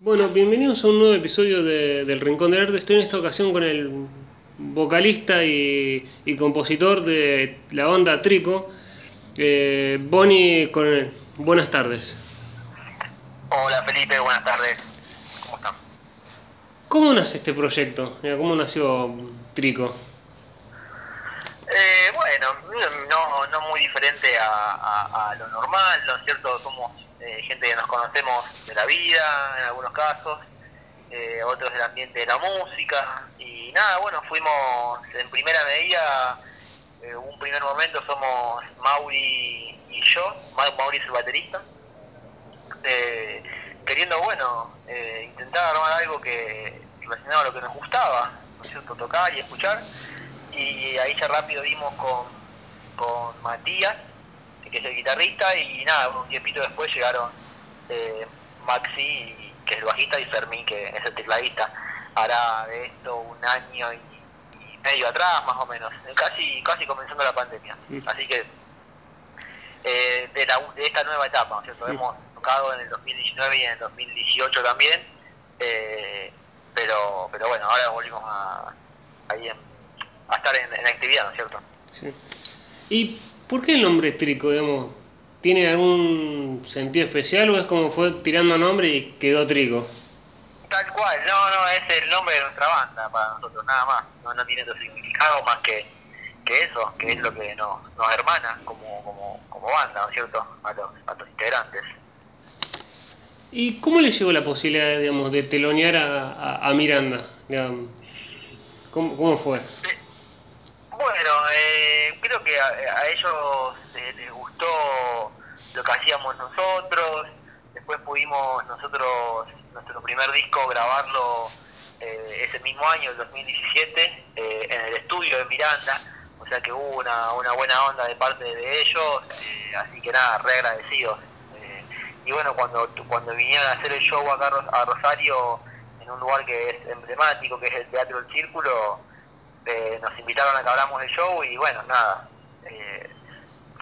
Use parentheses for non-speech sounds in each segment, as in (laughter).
Bueno, bienvenidos a un nuevo episodio de- del Rincón del Arte. Estoy en esta ocasión con el vocalista y, y compositor de la banda Trico, eh, Bonnie Coronel. Buenas tardes. Hola Felipe, buenas tardes. ¿Cómo están? ¿Cómo nace este proyecto? Mira, ¿Cómo nació Trico? Eh, bueno, no, no muy diferente a, a- a lo normal, ¿no es cierto? Somos eh, gente que nos conocemos de la vida, en algunos casos, eh, otros del ambiente de la música, y nada, bueno, fuimos en primera medida, eh, un primer momento somos Mauri y yo, Ma- Mauri es el baterista, eh, queriendo, bueno, eh, intentar armar algo que relacionado a lo que nos gustaba, ¿no cierto? Tocar y escuchar. Y ahí ya rápido dimos con, con Matías, que es el guitarrista, y nada, un tiempito después llegaron eh, Maxi, que es el bajista, y Fermín, que es el tecladista. Hará de esto un año y, y medio atrás, más o menos, casi, casi comenzando la pandemia. Así que eh, de, la, de esta nueva etapa, ¿no es cierto? Sí. Hemos tocado en el 2019 y en el 2018 también, eh, pero pero bueno, ahora volvimos a, ahí en- a estar en, en actividad, ¿no es cierto? Sí. ¿Y por qué el nombre Trico? Digamos? ¿Tiene algún sentido especial o es como fue tirando nombre y quedó Trico? Tal cual, no, no, es el nombre de nuestra banda para nosotros, nada más, no, no tiene otro significado más que, que eso, que es lo que nos, nos hermana como, como, como banda, ¿no es cierto? A los, a los integrantes. ¿Y cómo le llegó la posibilidad, digamos, de telonear a, a- a Miranda? ¿Cómo, cómo fue? Bueno, eh, creo que a, ellos eh, les gustó lo que hacíamos nosotros. Después pudimos nosotros, nuestro primer disco, grabarlo eh, ese mismo año, el 2017, eh, en el estudio de Miranda. O sea que hubo una, una buena onda de parte de ellos. eh, así que nada, re agradecidos. Eh, y bueno, cuando, cuando vinieron a hacer el show acá a Rosario, en un lugar que es emblemático, que es el Teatro del Círculo, eh, nos invitaron a que hablamos del show y bueno, nada, eh,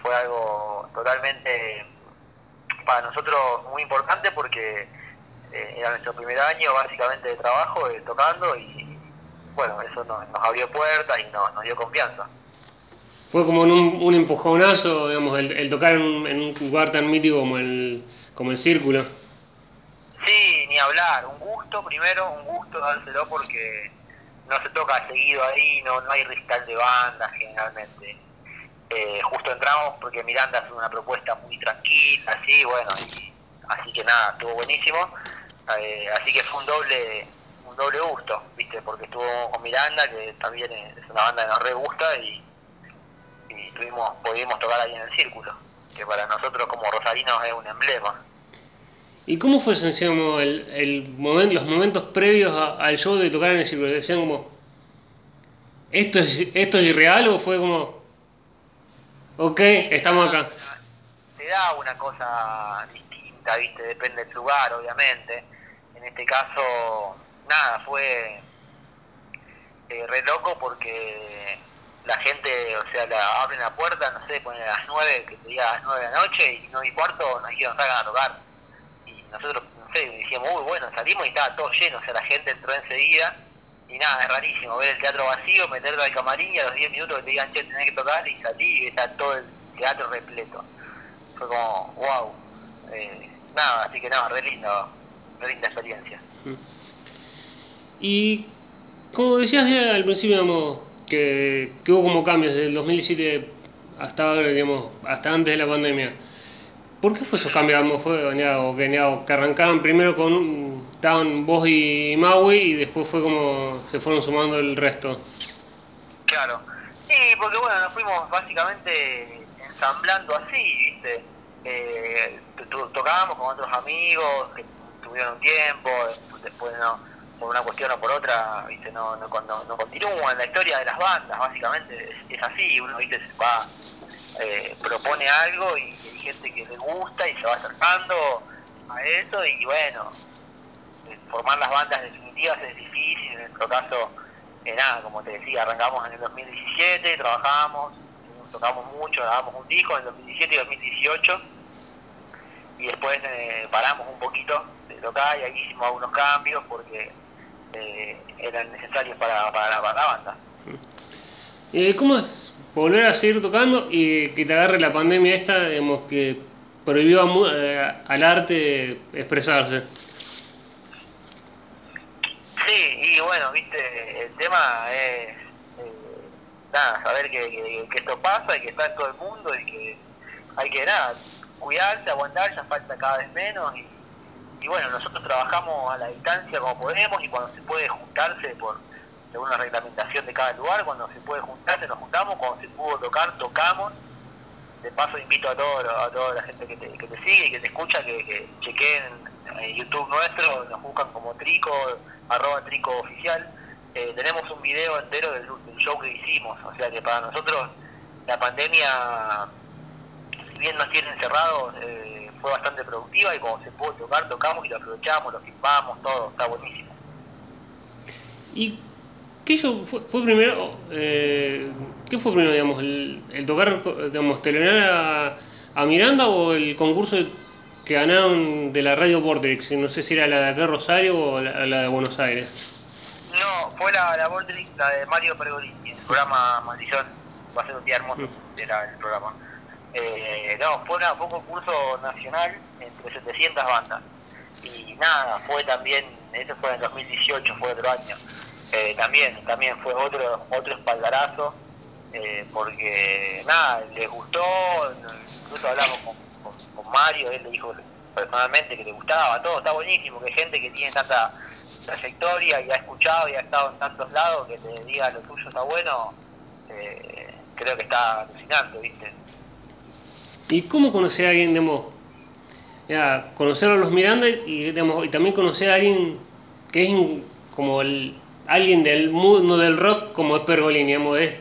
fue algo totalmente para nosotros muy importante porque eh, era nuestro primer año básicamente de trabajo, eh, tocando y bueno, eso nos, nos abrió puertas y nos, nos dio confianza. Fue como un, un empujonazo, digamos, el, el tocar en un, en un lugar tan mítico como el, como el Círculo. Sí, ni hablar, un gusto primero, un gusto dárselo porque no se toca seguido ahí, no, no hay recital de bandas generalmente. Eh, justo entramos porque Miranda es una propuesta muy tranquila, así, bueno, y, así que nada, estuvo buenísimo. Eh, así que fue un doble un doble gusto, ¿viste? Porque estuvo con Miranda, que también es una banda que nos re gusta y, y tuvimos, pudimos tocar ahí en el círculo, que para nosotros como rosarinos es un emblema. ¿Y cómo fue, digamos, el, el momento, los momentos previos a- al show de tocar en el Círculo? ¿Decían como, ¿esto es, esto es irreal o fue como, ok, estamos acá? Te da una cosa distinta, ¿viste? Depende del lugar, obviamente. En este caso, nada, fue eh, re loco porque la gente, o sea, la, abren la puerta, no sé, ponen a las 9, que diga a las 9 de la noche, y 9 y cuarto nos dijeron salgan a tocar. Nosotros, no sé, dijimos, uy, bueno, salimos y estaba todo lleno, o sea, la gente entró enseguida. Y nada, es rarísimo ver el teatro vacío, meterte al camarín y a los 10 minutos que te digan, che, tenés que tocar y salir y está todo el teatro repleto. Fue como, wow. Eh, nada, así que nada, re lindo, re linda experiencia. Y como decías ya al principio, digamos, que, que hubo como cambios desde el 2017 hasta ahora, digamos, hasta antes de la pandemia. ¿Por qué fue esos cambios? Digamos, fue digamos, que, digamos, que arrancaron primero con un- estaban vos y Maui y después fue como se fueron sumando el resto. Claro. Sí, porque bueno, nos fuimos básicamente ensamblando así, ¿viste? Eh, to- to- tocábamos con otros amigos que tuvieron un tiempo, después no, por una cuestión o por otra, ¿viste? No, no, no, no continúan. La historia de las bandas, básicamente, es, es así. Uno, ¿viste? Se va, eh, propone algo y hay gente que le gusta y se va acercando a eso y bueno, eh, formar las bandas definitivas es difícil, en nuestro caso, eh, nada, como te decía, arrancamos en el 2017, trabajamos, tocamos mucho, grabamos un disco en el 2017 y 2018 y después eh, paramos un poquito local y ahí hicimos algunos cambios porque eh, eran necesarios para, para, la, banda. Eh, ¿Cómo volver a seguir tocando y que te agarre la pandemia esta, digamos, que prohibió al arte expresarse? Sí, y bueno, viste, el tema es nada, saber que, que, esto pasa y que está en todo el mundo y que hay que nada, cuidarse, aguantar, ya falta cada vez menos y, y bueno, nosotros trabajamos a la distancia como podemos y cuando se puede juntarse por según la reglamentación de cada lugar, cuando se puede juntarse nos juntamos, cuando se pudo tocar, tocamos. De paso invito a, todo, a toda la gente que te, que te sigue y que te escucha que, que chequeen en YouTube nuestro, nos buscan como Trico, arroba Trico Oficial eh, tenemos un video entero del, show que hicimos, o sea que para nosotros la pandemia, si bien nos tiene encerrados, eh, fue bastante productiva y como se pudo tocar, tocamos y lo aprovechamos, lo filmamos, todo, está buenísimo. ¿Y qué show fue, primero, eh, qué fue primero, digamos, el, tocar, digamos, telenar a, Miranda o el concurso que ganaron de la radio Vortex? No sé si era la de acá Rosario o la de Buenos Aires. No, fue la, la la de Mario Pergolini, el programa Maldición, va a ser un día hermoso, mm. era el programa. Eh, no, fue, una, fue un concurso nacional entre 700 bandas. Y nada, fue también, eso fue en el 2018, fue otro año. Eh, también, también fue otro, otro espaldarazo, eh, porque nada, les gustó, incluso hablamos con, con, Mario, él le dijo personalmente que le gustaba, todo está buenísimo, que gente que tiene tanta trayectoria y ha escuchado y ha estado en tantos lados que te diga lo tuyo está bueno, eh, creo que está alucinante, ¿viste? ¿Y cómo conocer a alguien, digamos, ya, conocer a los Miranda y, digamos, y también conocer a alguien que es como el, alguien del mundo del rock como es Pergolini, digamos, es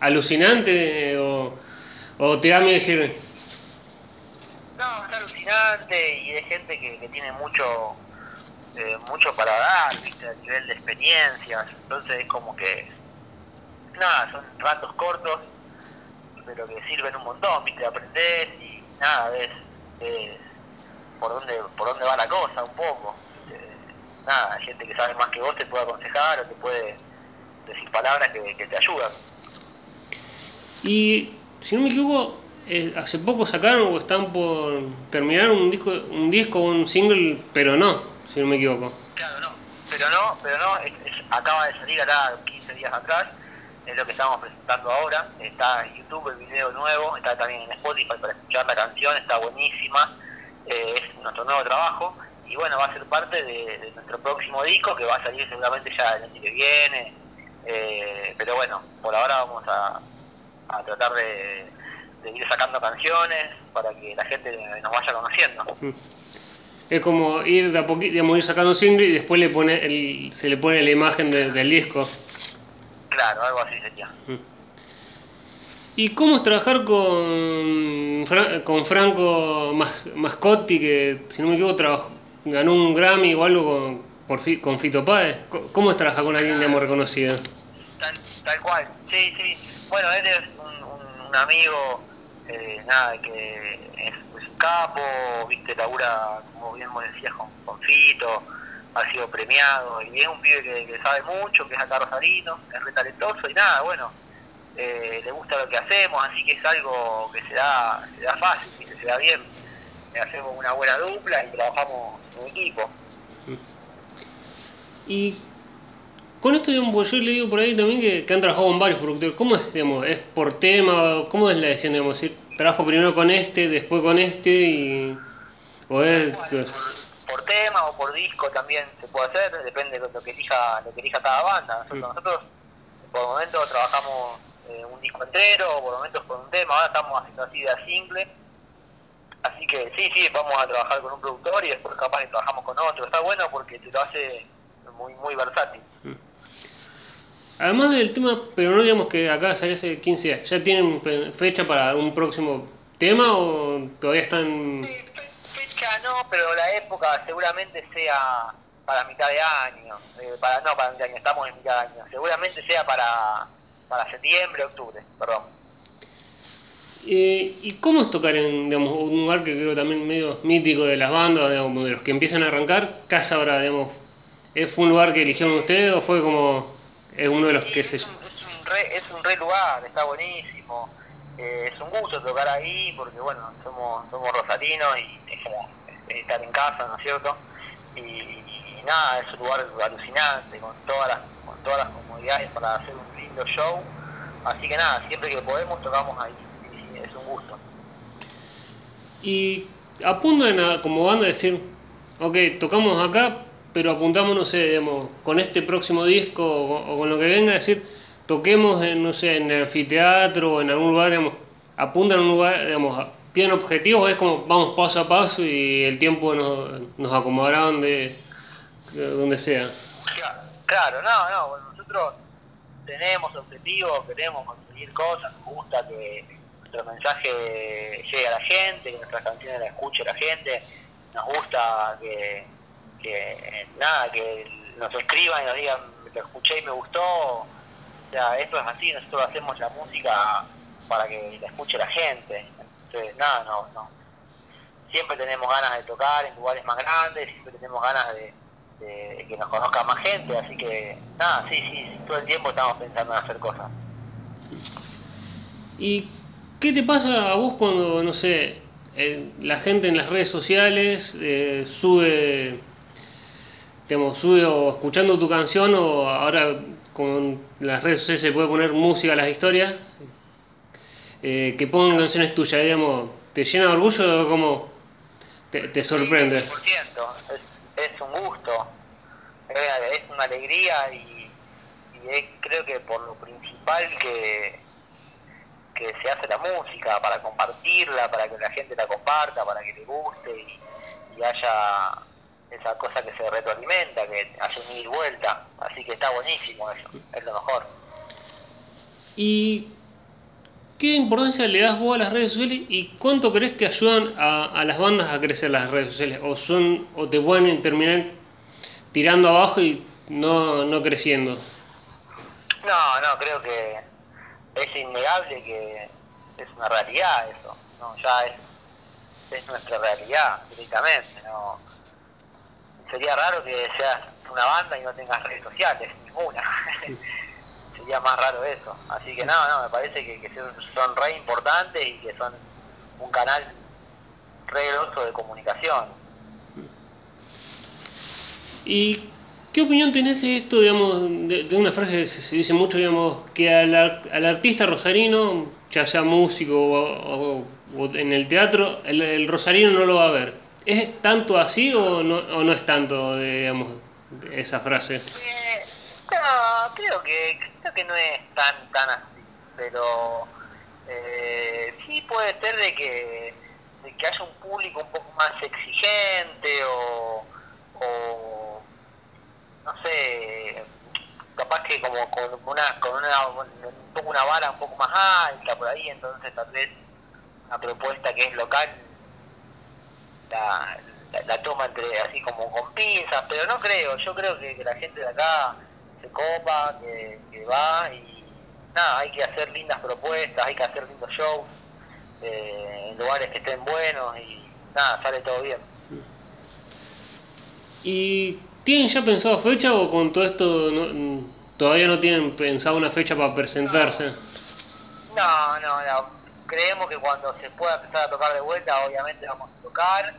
alucinante o, o te da miedo decir... No, es alucinante y es gente que, que tiene mucho eh, mucho para dar, ¿viste? A nivel de experiencias. Entonces es como que, nada, son ratos cortos, pero que sirven un montón, ¿viste? Aprendés y nada, ves, por, dónde, por dónde va la cosa un poco. Nada, gente que sabe más que vos te puede aconsejar o te puede decir palabras que, que te ayudan. Y si no me equivoco, eh, hace poco sacaron o están por terminar un disco, un disco, un single, pero no si no me equivoco. Claro, no. Pero no, pero no, acaba de salir acá 15 días atrás, es lo que estamos presentando ahora. Está en YouTube el video nuevo, está también en Spotify para escuchar la canción, está buenísima. Eh, es nuestro nuevo trabajo y bueno, va a ser parte de, nuestro próximo disco que va a salir seguramente ya el año que viene. Eh, pero bueno, por ahora vamos a, a tratar de, de, ir sacando canciones para que la gente nos vaya conociendo. Mm es como ir de a poquito, digamos, ir sacando single y después le pone el, se le pone la imagen del disco. Claro, algo así sería. Mm. ¿Y cómo es trabajar con, con Franco Mascotti, que si no me equivoco ganó un Grammy o algo con, por, con Fito Páez? ¿Cómo es trabajar con alguien, digamos, reconocido? Tal, tal cual, sí, sí. Bueno, él es un, un amigo, eh, nada, que es capo, viste, labura, como bien vos decías, con, Fito, ha sido premiado, y es un pibe que, sabe mucho, que es acá rosarino, es re talentoso, y nada, bueno, eh, le gusta lo que hacemos, así que es algo que se da, se da fácil, que se da bien. Hacemos una buena dupla y trabajamos en equipo. Y con esto, digamos, yo le digo por ahí también que, han trabajado con varios productores. ¿Cómo es, digamos, es por tema? ¿Cómo es la decisión, digamos, decir, trabajo primero con este, después con este y... O es, por, tema o por disco también se puede hacer, depende de lo que elija, lo que elija cada banda. Nosotros, mm. por momentos trabajamos eh, un disco entero, por momentos con un tema, ahora estamos haciendo así de simple. Que sí, sí, vamos a trabajar con un productor y después capaz que trabajamos con otro. Está bueno porque te lo hace muy, muy versátil. Mm. Además del tema, pero no digamos que acá salió hace 15 días, ¿ya tienen fecha para un próximo tema o todavía están...? Sí, fecha no, pero la época seguramente sea para mitad de año, eh, para no para mitad de año, estamos en mitad de año, seguramente sea para, para septiembre, octubre, perdón. Eh, ¿Y cómo es tocar en digamos, un lugar que creo también medio mítico de las bandas, digamos, de los que empiezan a arrancar? Casa ahora, digamos, ¿fue un lugar que eligieron ustedes o fue como es uno de los que se... Es un, es, un re, es un re lugar, está buenísimo. Eh, es un gusto tocar ahí porque, bueno, somos, somos rosarinos y es como estar en casa, ¿no es cierto? Y, y nada, es un lugar alucinante, con todas las, con todas las comodidades para hacer un lindo show. Así que nada, siempre que podemos tocamos ahí un gusto. Y apuntan a, como banda a decir, ok, tocamos acá, pero apuntamos, no sé, digamos, con este próximo disco o, con lo que venga, decir, toquemos, en, no sé, en el anfiteatro o en algún lugar, digamos, apuntan a un lugar, digamos, tienen objetivos, es como vamos paso a paso y el tiempo nos, nos acomodará donde, donde sea. Claro, no, no, nosotros tenemos objetivos, queremos conseguir cosas, nos gusta que nuestro mensaje llegue a la gente, que nuestras canciones la escuche la gente, nos gusta que, que nada, que nos escriban y nos digan, lo escuché y me gustó, o sea, esto es así, nosotros hacemos la música para que la escuche la gente, entonces nada, no, no. Siempre tenemos ganas de tocar en lugares más grandes, siempre tenemos ganas de, de que nos conozca más gente, así que nada, sí, sí, todo el tiempo estamos pensando en hacer cosas. ¿Y ¿Qué te pasa a vos cuando, no sé, la gente en las redes sociales eh, sube, digamos, sube o escuchando tu canción o ahora con las redes sociales se puede poner música a las historias, eh, que pongan canciones tuyas, digamos, ¿te llena de orgullo o como te, sorprende? Sí, 100%, es, es un gusto, es, una alegría y, y creo que por lo principal que que se hace la música, para compartirla, para que la gente la comparta, para que le guste y, haya esa cosa que se retroalimenta, que haya un ida y vuelta. Así que está buenísimo eso, es lo mejor. ¿Y qué importancia le das vos a las redes sociales y cuánto crees que ayudan a, las bandas a crecer las redes sociales? ¿O, son, o te pueden terminar tirando abajo y no, no creciendo? No, no, creo que es innegable que es una realidad eso, ¿no? ya es, es nuestra realidad directamente, no sería raro que seas una banda y no tengas redes sociales, ninguna. (laughs) sería más raro eso. Así que no, no, me parece que, que son re importantes y que son un canal re grosso de comunicación. ¿Y ¿Qué opinión tenés de esto, digamos, de, una frase que se, dice mucho, digamos, que al, al, artista rosarino, ya sea músico o, en el teatro, el, rosarino no lo va a ver? ¿Es tanto así o no, o no es tanto, digamos, esa frase? Eh, no, creo que, creo que no es tan, tan así, pero eh, sí puede ser de que, de que haya un público un poco más exigente o, o no sé, capaz que como con una, con una, un poco una vara un poco más alta por ahí, entonces tal vez una propuesta que es local la, la, toma entre así como con pinzas, pero no creo, yo creo que, la gente de acá se copa, que, que, va y nada, hay que hacer lindas propuestas, hay que hacer lindos shows eh, en lugares que estén buenos y nada, sale todo bien. Y ¿Tienen ya pensado fecha o con todo esto todavía no tienen pensado una fecha para presentarse? No, no, no. Creemos que cuando se pueda empezar a tocar de vuelta, obviamente vamos a tocar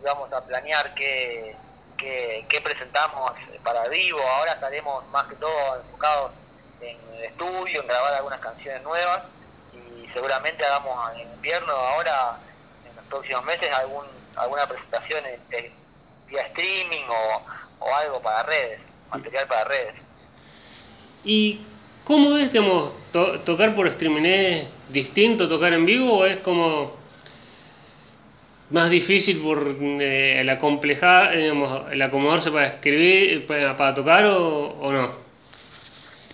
y vamos a planear qué, qué, presentamos para vivo. Ahora estaremos más que todo enfocados en el estudio, en grabar algunas canciones nuevas y seguramente hagamos en invierno ahora, en los próximos meses, algún, alguna presentación en, vía streaming o o algo para redes, material para redes. ¿Y cómo es, digamos, tocar por streaming? ¿Es distinto tocar en vivo o es como más difícil por eh, la digamos, el acomodarse para escribir, para, tocar o, o, no?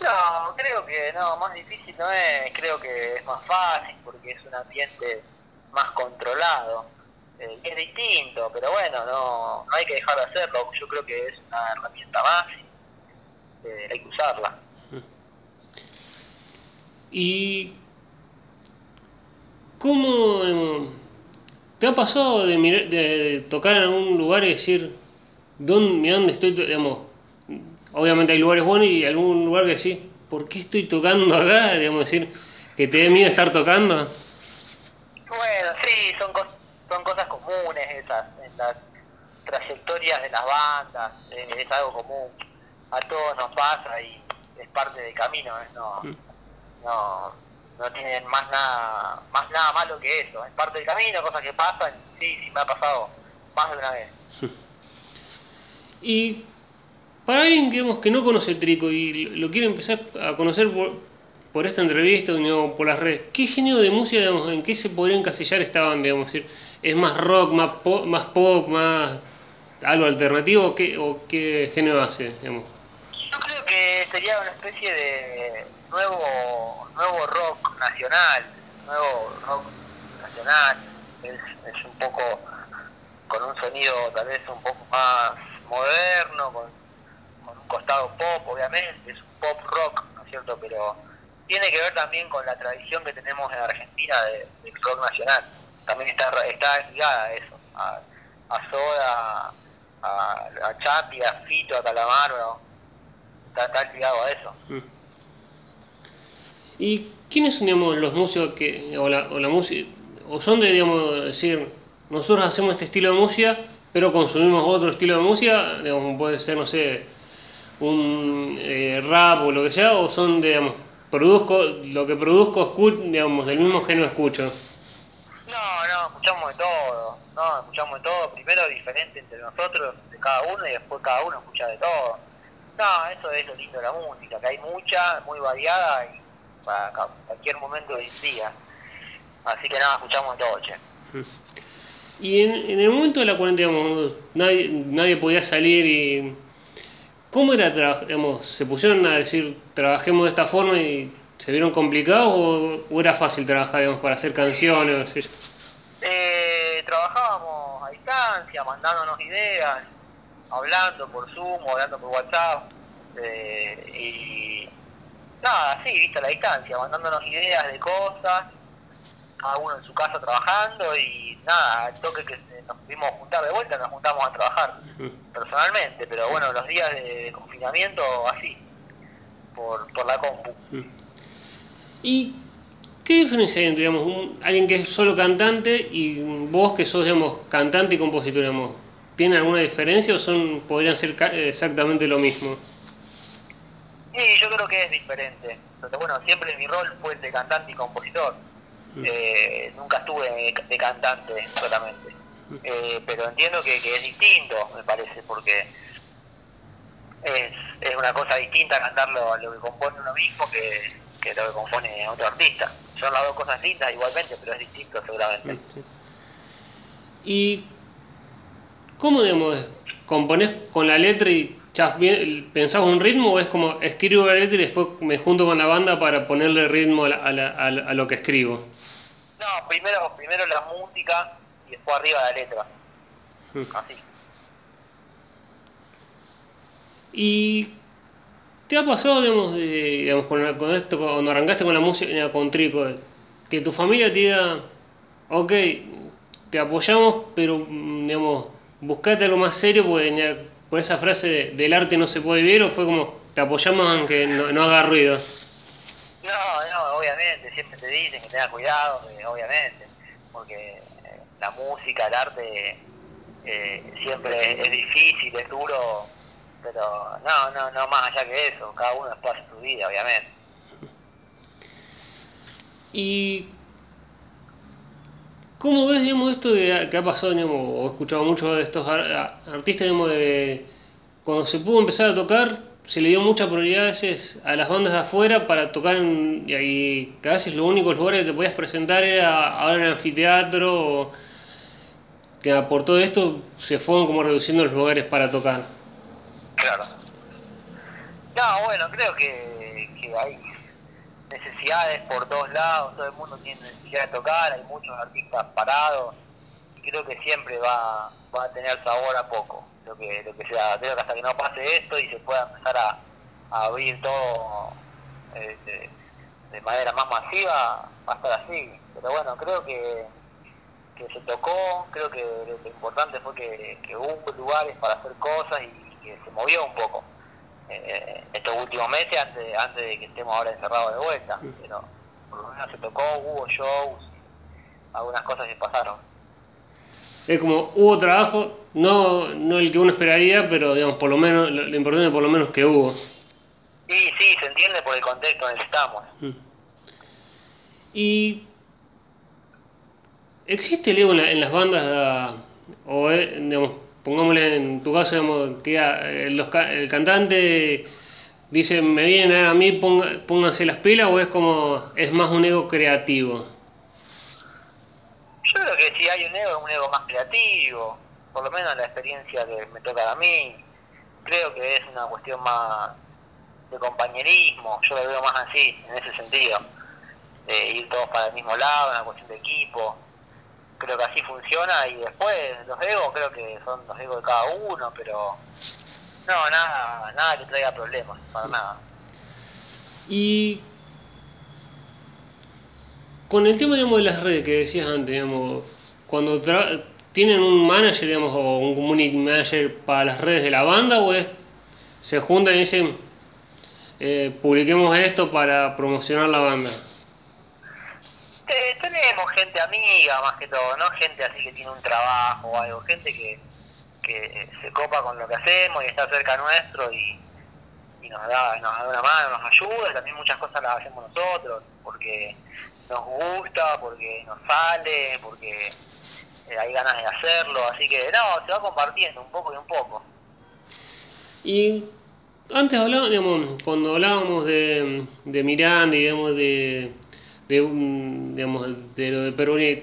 No, creo que no, más difícil no es, creo que es más fácil porque es un ambiente más controlado eh, es distinto, pero bueno, no, no hay que dejar de hacerlo. Yo creo que es una herramienta más y eh, hay que usarla. ¿Y ¿cómo em, te ha pasado de, mirar- de tocar en algún lugar y decir, ¿dónde, estoy? to-?" Digamos, obviamente hay lugares buenos y algún lugar que decís, ¿por qué estoy tocando acá? Digamos, decir, que te dé miedo estar tocando. Bueno, sí, son, cos- son cosas comunes esas, en las trayectorias de las bandas, eh, es algo común, a todos nos pasa y es parte del camino, ¿eh? no, Mm. no, no tienen más nada, más nada malo que eso, es parte del camino, cosas que pasan, sí, sí me ha pasado más de una vez. (laughs) Y para alguien digamos, que no conoce el trico y lo quiere empezar a conocer por, por esta entrevista o por las redes, ¿qué género de música, digamos, en qué se podría encasillar esta banda? Digamos, decir, ¿Es más rock, más pop, más, pop, más algo alternativo o qué, o qué género hace? Digamos? Yo creo que sería una especie de nuevo nuevo rock nacional, nuevo rock nacional, es, es un poco con un sonido tal vez un poco más moderno, con, con un costado pop obviamente, es un pop rock, ¿no es cierto? Pero tiene que ver también con la tradición que tenemos en Argentina de- rock nacional, también está, está ligada a eso, a, a Soda, a, a Chapi, a Fito, a Calamaro, está, está ligado a eso. Mm. ¿Y quiénes son digamos, los músicos que, o la, o la música, o son de, digamos, decir, nosotros hacemos este estilo de música, pero consumimos otro estilo de música, digamos, puede ser, no sé, un eh, rap o lo que sea, o son, digamos, produzco, lo que produzco, escu- digamos, del mismo género escucho? Escuchamos de todo, no, escuchamos de todo, primero diferente entre nosotros, de cada uno, y después cada uno escucha de todo. No, eso es lo lindo de la música, que hay mucha, muy variada y para cualquier momento del día. Así que nada, escuchamos de todo, che. (laughs) Y en, el momento de la cuarentena, nadie, nadie podía salir y... ¿Cómo era, digamos, se pusieron a decir, trabajemos de esta forma y se vieron complicados o, era fácil trabajar, para hacer canciones? Mandándonos ideas, hablando por Zoom, hablando por WhatsApp, eh, y nada, sí, viste, a la distancia, mandándonos ideas de cosas, cada uno en su casa trabajando, y nada, al toque que nos pudimos juntar de vuelta, nos juntamos a trabajar (laughs) personalmente, pero bueno, los días de confinamiento así, por, por la compu. ¿Y qué diferencia hay entre, digamos, un- alguien que es solo cantante y vos que sos, digamos, cantante y compositor, digamos? ¿Tienen alguna diferencia o son podrían ser exactamente lo mismo? Sí, yo creo que es diferente. Pero bueno, siempre mi rol fue el de cantante y compositor. Mm. Eh, nunca estuve de, cantante solamente. Eh, pero entiendo que, que es distinto, me parece, porque es, es una cosa distinta cantarlo a lo que compone uno mismo que, que lo que compone otro artista. Son las dos cosas lindas igualmente, pero es distinto seguramente. ¿Y cómo, digamos, componés con la letra y ya pensás un ritmo o es como escribo la letra y después me junto con la banda para ponerle ritmo a, la- a la- a la- a lo que escribo? No, primero, primero la música y después arriba la letra, Mm. así. ¿Y te ha pasado, digamos, de- digamos la- con esto, cuando arrancaste con la música con Trico, que tu familia te diga, ok, te apoyamos, pero, mm, digamos, buscate algo más serio, porque por esa frase de- del arte no se puede vivir, o fue como, te apoyamos aunque no, no haga ruido? No, no, obviamente, siempre te dicen que tengas cuidado, eh, obviamente, porque eh, la música, el arte, eh, siempre es difícil, es duro, pero no, no, no más allá que eso, cada uno después hace su vida, obviamente. ¿Y cómo ves, digamos, esto de- que ha pasado, digamos, o he escuchado mucho de estos artistas, digamos, de cuando se pudo empezar a tocar, se le dio mucha prioridad a veces a las bandas de afuera para tocar en, y ahí, veces los únicos lugares que te podías presentar era ahora en el anfiteatro, o que por todo esto se fueron como reduciendo los lugares para tocar. Claro. No, bueno, creo que, que hay necesidades por todos lados, todo el mundo tiene necesidad de tocar, hay muchos artistas parados, y creo que siempre va, va a tener sabor a poco, lo que, lo que sea, creo que hasta que no pase esto y se pueda empezar a, abrir todo eh, de, de manera más masiva, va a estar así. pero bueno, creo que, que se tocó, creo que lo importante fue que, que hubo lugares para hacer cosas y que se movió un poco eh, estos últimos meses antes, antes de que estemos ahora encerrados de vuelta, pero por lo menos se tocó, hubo shows, algunas cosas se pasaron. Es como, hubo trabajo, no, no el que uno esperaría, pero digamos, por lo menos, lo, lo importante por lo menos que hubo. Sí, sí, se entiende por el contexto en el que estamos. Mm. Y existe el ego en, la- en las bandas, o eh, digamos, pongámosle en tu caso, digamos, que ah, eh, el cantante dice, me vienen a mí, ponga- pónganse las pilas, o es como, es más un ego creativo. Yo creo que si hay un ego, es un ego más creativo, por lo menos la experiencia que me toca a mí, creo que es una cuestión más de compañerismo, yo lo veo más así, en ese sentido, de ir todos para el mismo lado, una cuestión de equipo, creo que así funciona y después los egos creo que son los egos de cada uno, pero no, nada, nada que traiga problemas, para nada. Y con el tema digamos, de las redes que decías antes, digamos, cuando tra- tienen un manager digamos, o un community manager para las redes de la banda, o es, se juntan y dicen, eh, publiquemos esto para promocionar la banda. Eh, tenemos gente amiga más que todo, no gente así que tiene un trabajo o algo, gente que, que se copa con lo que hacemos y está cerca nuestro y, nos, da, nos da una mano, nos ayuda también muchas cosas las hacemos nosotros porque nos gusta, porque nos sale, porque eh, hay ganas de hacerlo, así que no, se va compartiendo un poco y un poco. Y antes hablábamos, digamos, cuando hablábamos de, de Miranda y digamos, de, de, un- digamos, de lo de Peroni,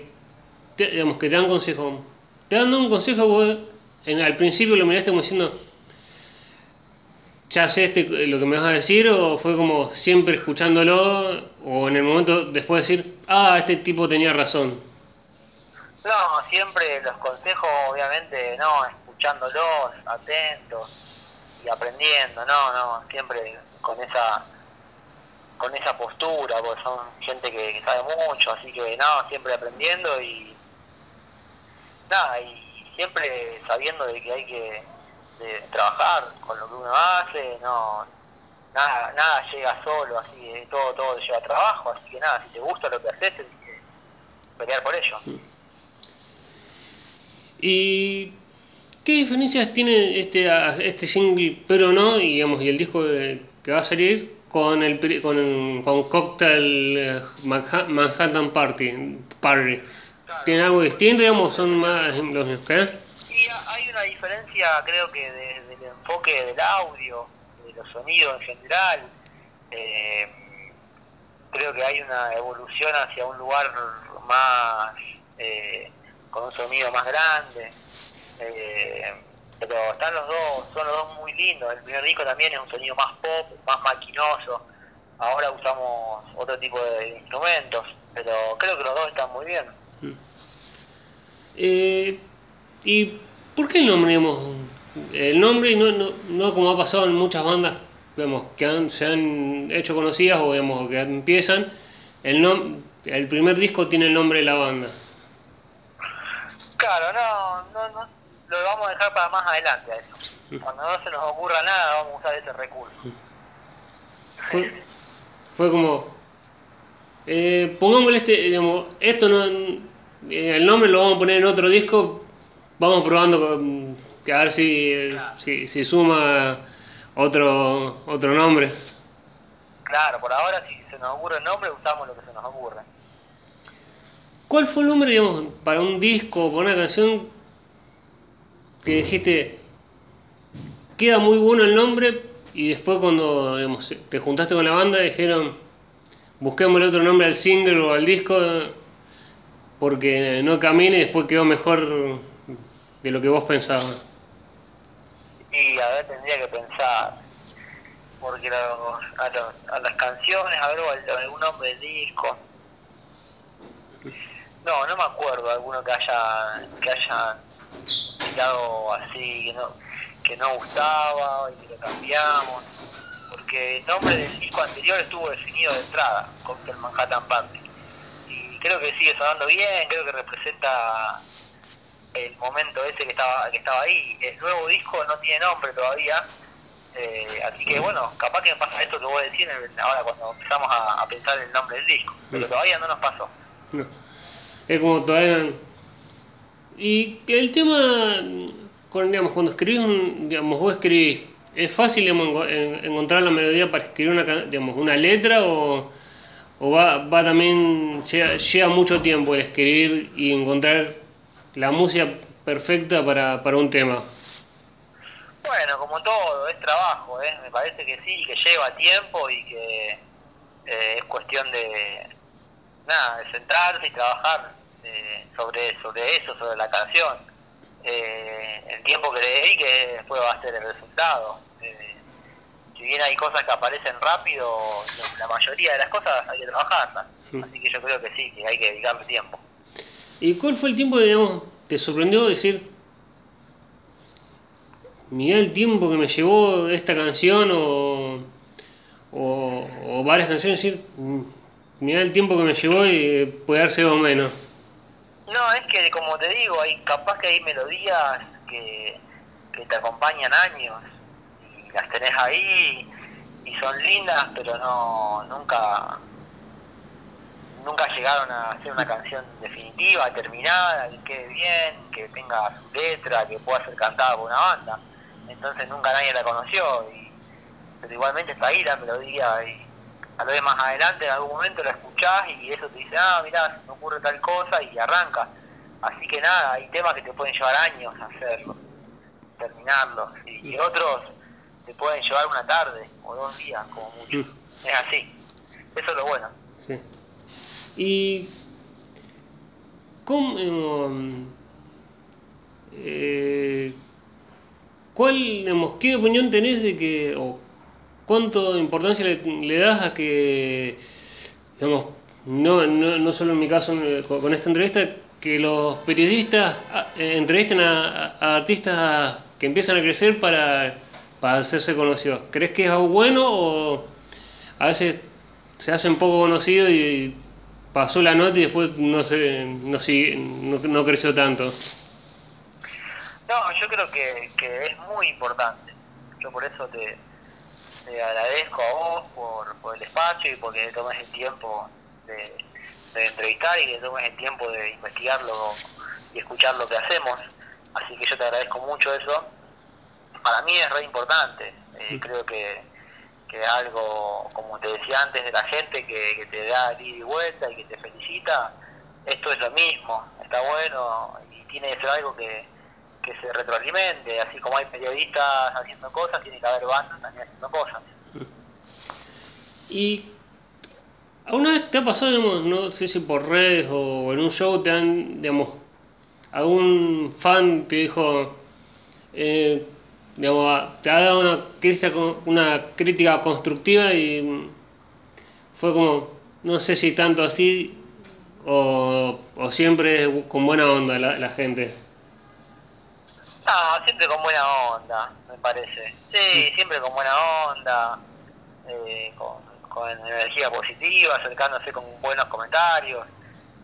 te- digamos, que te dan consejo. Te dan un consejo, vos en, al principio lo miraste como diciendo, ya sé este, lo que me vas a decir, o fue como siempre escuchándolo, o en el momento después decir, ah, este tipo tenía razón. No, siempre los consejos, obviamente, no, escuchándolos, atentos y aprendiendo, no, no, siempre con esa con esa postura, porque son gente que, que sabe mucho, así que no, siempre aprendiendo y nada, y siempre sabiendo de que hay que de trabajar con lo que uno hace, no, nada, nada llega solo, así, eh, todo, todo lleva trabajo, así que nada, si te gusta lo que haces, tenés que pelear por ello. ¿Y qué diferencias tiene este, este single Pero No y, digamos, y el disco de- que va a salir con el con, con Cocktail eh, Manha- Manhattan Party? Party? ¿Tienen algo distinto, digamos, son más los? Y ha- hay una diferencia, creo que, de- del enfoque del audio, de los sonidos en general. Eh, creo que hay una evolución hacia un lugar más, eh, con un sonido más grande. Eh, pero están los dos, son los dos muy lindos. El primer disco también es un sonido más pop, más maquinoso. Ahora usamos otro tipo de instrumentos, pero creo que los dos están muy bien. Eh, ¿Y por qué el nombre, digamos? El nombre, no, no, no como ha pasado en muchas bandas digamos, que han, se han hecho conocidas o digamos, que empiezan, el, nom el primer disco tiene el nombre de la banda. Claro, no, no, no, lo vamos a dejar para más adelante a eso. Cuando no se nos ocurra nada, vamos a usar ese recurso. Fue, fue como, eh, pongámosle este, digamos, esto no, eh, el nombre lo vamos a poner en otro disco, vamos probando con- a ver si, eh, si, si suma otro, otro nombre. Claro, por ahora si se nos ocurre el nombre, usamos lo que se nos ocurre. ¿Cuál fue el nombre, digamos, para un disco o para una canción que dijiste, queda muy bueno el nombre y después cuando digamos, te juntaste con la banda dijeron, busquémosle otro nombre al single o al disco porque no camina y después quedó mejor de lo que vos pensabas? Y a ver, tendría que pensar, porque a, los- a las canciones, a ver, algún nombre del disco. No, no me acuerdo alguno que haya que haya tirado así, que no, que no gustaba y que lo cambiamos. Porque el nombre del disco anterior estuvo definido de entrada, Cocktail Manhattan Party. Y creo que sigue sonando bien, creo que representa el momento ese que estaba que estaba ahí. El nuevo disco no tiene nombre todavía, eh, así que bueno, capaz que me pasa esto que voy a decir ahora cuando empezamos a, pensar el nombre del disco, pero todavía no nos pasó. No. Es como todavía... Y el tema, digamos, cuando escribís, un, digamos, vos escribís, ¿es fácil encontrar la melodía para escribir una, digamos, una letra o, o va, va también, lleva, mucho tiempo escribir y encontrar la música perfecta para, para un tema? Bueno, como todo, es trabajo, ¿eh? me parece que sí, que lleva tiempo y que eh, es cuestión de, nada, de centrarse y trabajar eh, sobre, sobre eso, sobre la canción. Eh, el tiempo que le dedique después va a ser el resultado. Eh, si bien hay cosas que aparecen rápido, la mayoría de las cosas hay que trabajarlas. Así que yo creo que sí, que hay que dedicarle tiempo. ¿Y cuál fue el tiempo, digamos, te sorprendió decir, mira el tiempo que me llevó esta canción o, o, varias canciones, decir, mira el tiempo que me llevó y puede darse o menos? No, es que como te digo, hay capaz que hay melodías que, que te acompañan años y las tenés ahí y son lindas, pero no nunca nunca llegaron a hacer una canción definitiva, terminada, que quede bien, que tenga su letra, que pueda ser cantada por una banda. Entonces nunca nadie la conoció, y, pero igualmente está ahí la melodía y tal vez más adelante en algún momento la escuchás y eso te dice, ah, mirá, se me ocurre tal cosa y arranca. Así que nada, hay temas que te pueden llevar años hacerlo, terminarlos, y, otros te pueden llevar una tarde o dos días como mucho. Es así, eso es lo bueno. Sí. ¿Y cómo, eh, cuál, digamos, qué opinión tenés de que, o cuánto importancia le, das a que, digamos, no, no, no solo en mi caso con esta entrevista, que los periodistas ah, eh, entrevisten a, artistas que empiezan a crecer para, para hacerse conocidos. ¿Crees que es algo bueno o a veces se hacen poco conocidos y pasó la nota y después no sé, no, no, creció tanto. No, yo creo que, que es muy importante. Yo por eso te, te agradezco a vos por, por el espacio y porque tomes el tiempo de, de entrevistar y que tomes el tiempo de investigarlo y escuchar lo que hacemos. Así que yo te agradezco mucho eso. Para mí es re importante. Eh, creo que que algo, como te decía antes, de la gente que, te da ida y vuelta y que te felicita, esto es lo mismo, está bueno y tiene que ser algo que, que se retroalimente, así como hay periodistas haciendo cosas, tiene que haber bandas también haciendo cosas. ¿Y alguna vez te ha pasado, digamos, no sé si por redes o en un show te han, digamos, algún fan te dijo, eh, digamos, te ha dado una crítica, una crítica constructiva y fue como, no sé si tanto así o, o siempre con buena onda la gente. No, siempre con buena onda, me parece. Sí, siempre con buena onda, eh, con, con energía positiva, acercándose con buenos comentarios.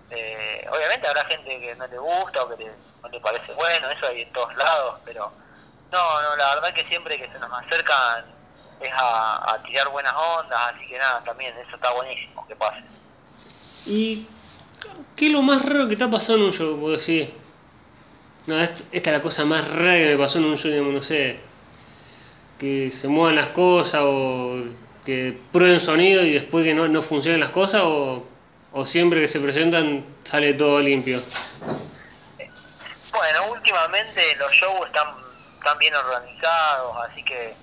Eh, obviamente habrá gente que no te gusta o que no te parece bueno, eso hay en todos lados, pero no, no, la verdad que siempre que se nos acercan es a, tirar buenas ondas, así que nada, también eso está buenísimo que pase. ¿Y qué es lo más raro que te ha pasado en un show? Puedo decir, no, esta es la cosa más rara que me pasó en un show, digamos, no sé, que se muevan las cosas o que prueben sonido y después que no, no funcionen las cosas o, o siempre que se presentan sale todo limpio. Bueno, últimamente los shows están están bien organizados, así que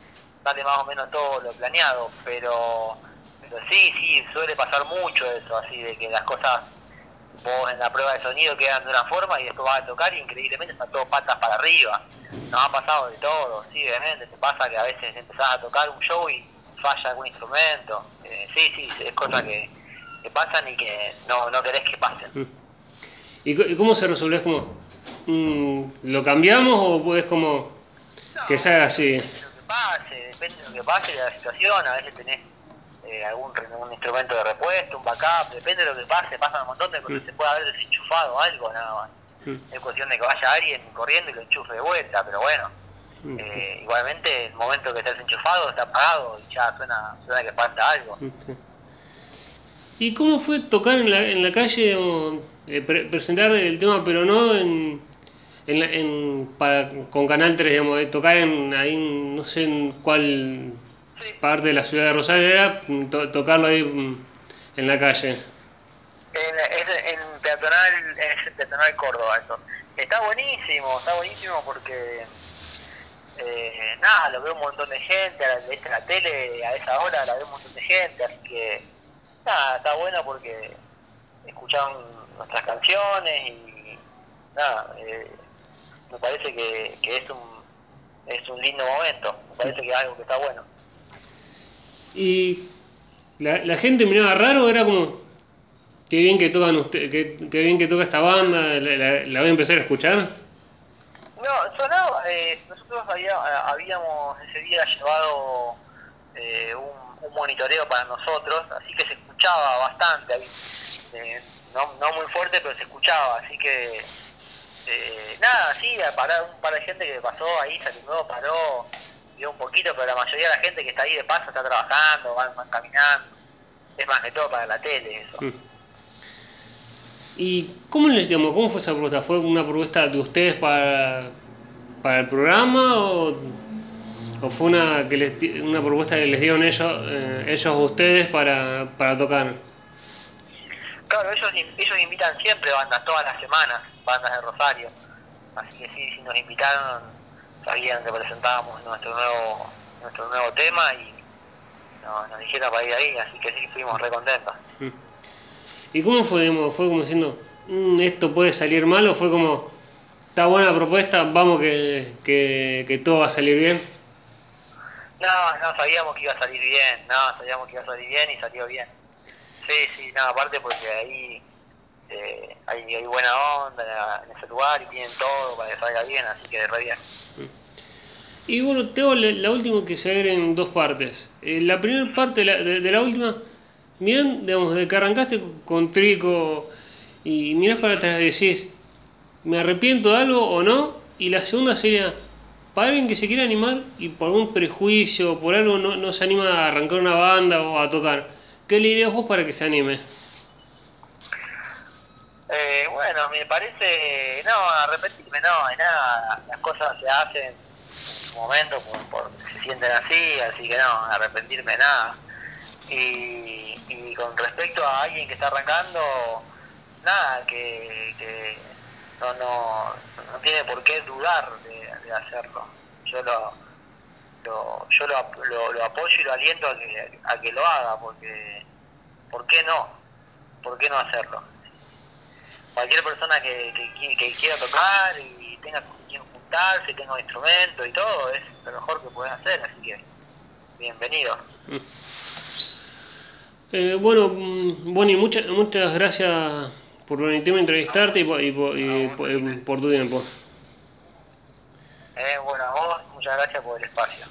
sale más o menos todo lo planeado, pero, pero sí, sí, suele pasar mucho eso, así de que las cosas vos en la prueba de sonido quedan de una forma y después vas a tocar y increíblemente están todo patas para arriba. Nos ha pasado de todo, sí, obviamente, te pasa que a veces empezás a tocar un show y falla algún instrumento. Eh, sí, sí, es cosas que, que, pasan y que no, no querés que pasen. Mm. ¿Y cómo se resuelve? como, mm, ¿lo cambiamos o puedes como que sea así. Depende de lo que pase, depende de lo que pase de la situación, a veces tenés eh, algún un instrumento de repuesto, un backup, depende de lo que pase, pasa un montón de cosas, Mm. se puede haber desenchufado algo nada más. Mm, Es cuestión de que vaya alguien corriendo y lo enchufe de vuelta, pero bueno, mm, eh, igualmente el momento que está desenchufado está apagado y ya suena, suena que falta algo. mm. ¿Y cómo fue tocar en la, en la calle, digamos, eh, pre- presentar el tema, pero no en, en, en- para, con Canal 3, digamos, de tocar en, ahí, no sé en cuál. Parte de la ciudad de Rosario era, mm, to- tocarlo ahí mm, en la calle? En, es en peatonal, en peatonal Córdoba eso. Está buenísimo, está buenísimo porque eh, nada, lo ve un montón de gente, a la, la tele a esa hora la ve un montón de gente, así que nada, está bueno porque escucharon nuestras canciones y nada, eh, me parece que, que es un es un lindo momento, me parece que es algo que está bueno. Y la, la gente miraba raro, era como, qué bien que tocan usted, qué, qué bien que toca esta banda, la, la- la voy a empezar a escuchar. No, sonaba, eh, nosotros había- habíamos ese día llevado eh, un, monitoreo para nosotros, así que se escuchaba bastante, eh, no, no muy fuerte, pero se escuchaba, así que eh, nada, sí, para un par de gente que pasó ahí, salió, paró, un poquito, pero la mayoría de la gente que está ahí de paso está trabajando, van, van caminando, es más que todo para la tele eso. Mm. ¿Y cómo les llamó? ¿Cómo fue esa propuesta? ¿Fue una propuesta de ustedes para, para el programa o, o fue una que les, una propuesta que les dieron ellos, eh, ellos a ustedes para, para tocar? Claro, ellos, ellos invitan siempre bandas, todas las semanas, bandas de Rosario. Así que sí, si nos invitaron, sabían que presentábamos nuestro nuevo nuestro nuevo tema y no, nos dijeron para ir ahí, así que sí, fuimos re contentos. Mm. ¿Y cómo fue? ¿Fue como diciendo, "Mm, esto puede salir mal o fue como, está buena propuesta, vamos que, que, que todo va a salir bien? No, no sabíamos que iba a salir bien, no, sabíamos que iba a salir bien y salió bien. Sí, sí, no, aparte porque ahí eh, hay, buena onda en ese lugar y tienen todo para que salga bien, así que re bien. Y bueno, tengo la, última que se agrega en dos partes. Eh, la primera parte de la, última, miran, digamos, de que arrancaste con Trico y mirás para atrás y decís, ¿me arrepiento de algo o no? Y la segunda sería, para alguien que se quiera animar y por algún prejuicio o por algo no, no se anima a arrancar una banda o a tocar, ¿qué le dirías vos para que se anime? Eh, bueno, me parece, no, arrepentirme no, de nada, las cosas se hacen en su momento por, se sienten así, así que no, arrepentirme nada. Y, y con respecto a alguien que está arrancando, nada, que, que no, no, no tiene por qué dudar de, hacerlo. Yo lo, lo, yo lo, lo, lo apoyo y lo aliento a que, a que lo haga, porque, ¿por qué no? ¿Por qué no hacerlo? Cualquier persona que, que, qui- que quiera tocar y tenga con quien juntarse, tenga un instrumento y todo, es lo mejor que pueden hacer, así que bienvenido. Mm. Eh, bueno, mm, Bonnie, muchas muchas gracias por permitirme entrevistarte y por, y por, y por- y por tu tiempo. Eh, bueno, a vos, muchas gracias por el espacio.